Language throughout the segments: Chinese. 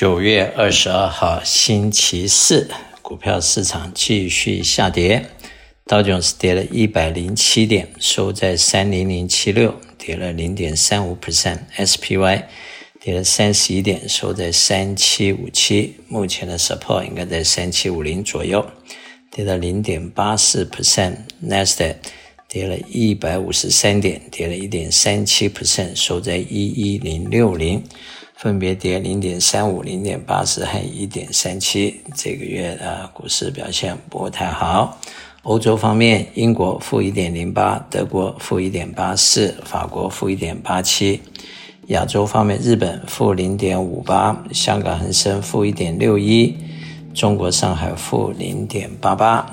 九月二十二号星期四，股票市场继续下跌，道琼斯跌了一百零七点，收在三零零七六，跌了零点三五 percent；SPY 跌了三十一点，收在三七五七，目前的 support 应该在三七五零左右，跌了零点八四 percent；Nasdaq 跌了一百五十三点，跌了一点三七 percent，收在一一零六零，分别跌零点三五、零点八四和一点三七。这个月的股市表现不太好。欧洲方面，英国负一点零八，德国负一点八四，法国负一点八七。亚洲方面，日本负零点五八，香港恒生负一点六一，中国上海负零点八八。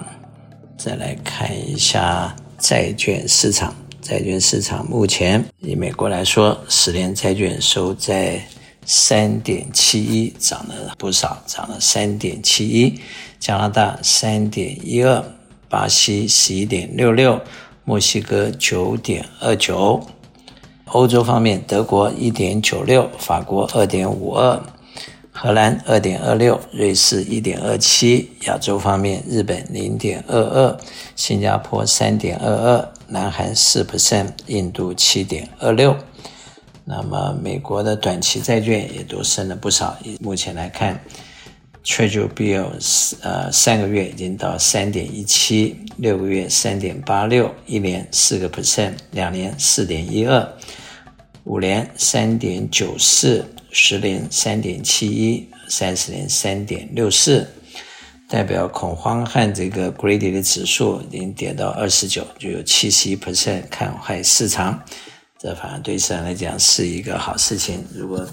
再来看一下。债券市场，债券市场目前以美国来说，十年债券收在三点七一，涨了不少，涨了三点七一。加拿大三点一二，巴西十一点六六，墨西哥九点二九。欧洲方面，德国一点九六，法国二点五二。荷兰二点二六，瑞士一点二七，亚洲方面，日本零点二二，新加坡三点二二，南韩四 percent，印度七点二六。那么美国的短期债券也都升了不少。目前来看，Treasury Bills 呃三个月已经到三点一七，六个月三点八六，一年四个 percent，两年四点一二，五年三点九四。十年三点七一，三十年三点六四，代表恐慌和这个 greedy 的指数已经跌到二十九，就有七十一 percent 看坏市场，这反而对市场来讲是一个好事情。如果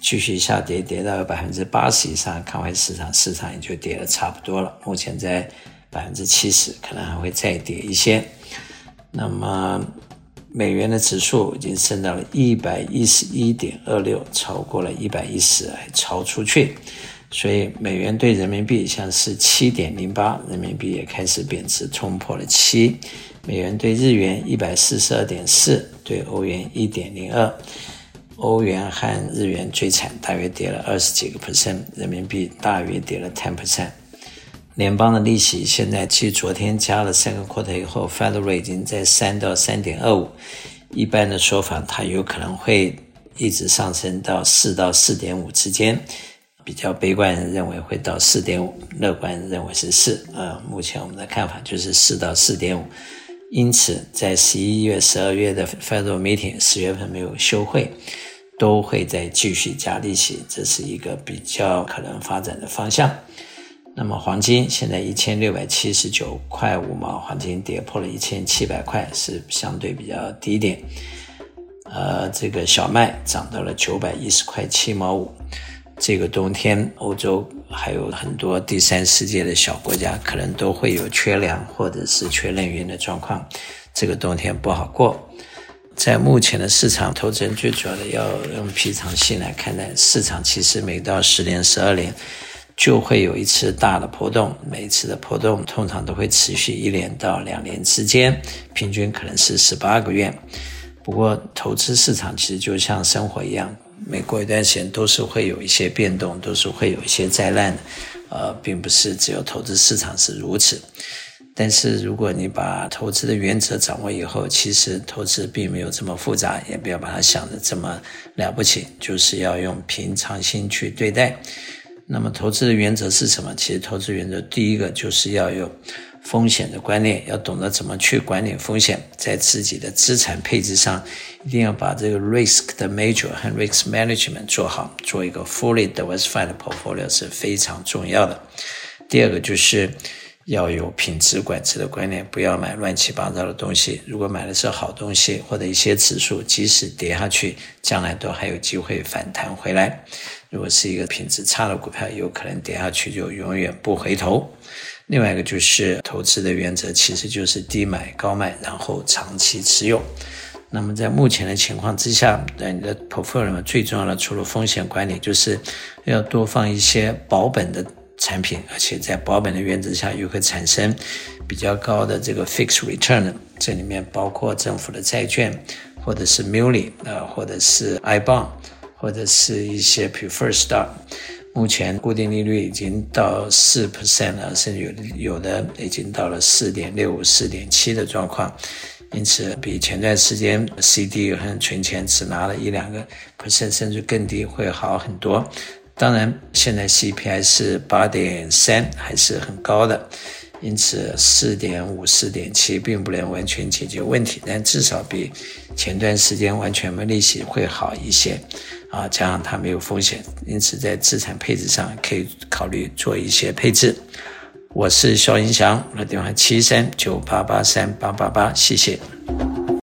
继续下跌，跌到百分之八十以上，看坏市场，市场也就跌得差不多了。目前在百分之七十，可能还会再跌一些。那么。美元的指数已经升到了一百一十一点二六，超过了一百一十，还超出去，所以美元对人民币像是七点零八，人民币也开始贬值，冲破了七。美元对日元一百四十二点四，对欧元一点零二，欧元和日元最惨，大约跌了二十几个 percent，人民币大约跌了 ten percent。联邦的利息现在，其实昨天加了三个 quarter 以后，Federal 已经在三到三点二五。一般的说法，它有可能会一直上升到四到四点五之间。比较悲观人认为会到四点五，乐观认为是四。呃，目前我们的看法就是四到四点五。因此，在十一月、十二月的 Federal Meeting，十月份没有休会，都会再继续加利息，这是一个比较可能发展的方向。那么黄金现在一千六百七十九块五毛，黄金跌破了一千七百块，是相对比较低点。呃，这个小麦涨到了九百一十块七毛五。这个冬天，欧洲还有很多第三世界的小国家，可能都会有缺粮或者是缺能源的状况。这个冬天不好过。在目前的市场，投资人最主要的要用平常心来看待市场。其实每到十年、十二年。就会有一次大的波动，每次的波动通常都会持续一年到两年之间，平均可能是十八个月。不过投资市场其实就像生活一样，每过一段时间都是会有一些变动，都是会有一些灾难的，呃，并不是只有投资市场是如此。但是如果你把投资的原则掌握以后，其实投资并没有这么复杂，也不要把它想的这么了不起，就是要用平常心去对待。那么投资的原则是什么？其实投资原则第一个就是要有风险的观念，要懂得怎么去管理风险，在自己的资产配置上，一定要把这个 risk 的 major 和 risk management 做好，做一个 fully diversified portfolio 是非常重要的。第二个就是要有品质管制的观念，不要买乱七八糟的东西。如果买的是好东西或者一些指数，即使跌下去，将来都还有机会反弹回来。如果是一个品质差的股票，有可能跌下去就永远不回头。另外一个就是投资的原则，其实就是低买高卖，然后长期持有。那么在目前的情况之下，在你的 portfolio 最重要的，除了风险管理，就是要多放一些保本的产品，而且在保本的原则下，又会产生比较高的这个 fixed return。这里面包括政府的债券，或者是 muni 呃，或者是 I bond。或者是一些 preferred stock，目前固定利率已经到四 percent 了，甚至有有的已经到了四点六五、四点七的状况。因此，比前段时间 CD 和存钱只拿了一两个 percent，甚至更低，会好很多。当然，现在 CPI 是八点三，还是很高的。因此，四点五、四点七并不能完全解决问题，但至少比前段时间完全没利息会好一些。啊，加上它没有风险，因此在资产配置上可以考虑做一些配置。我是肖英祥，我的电话七三九八八三八八八，谢谢。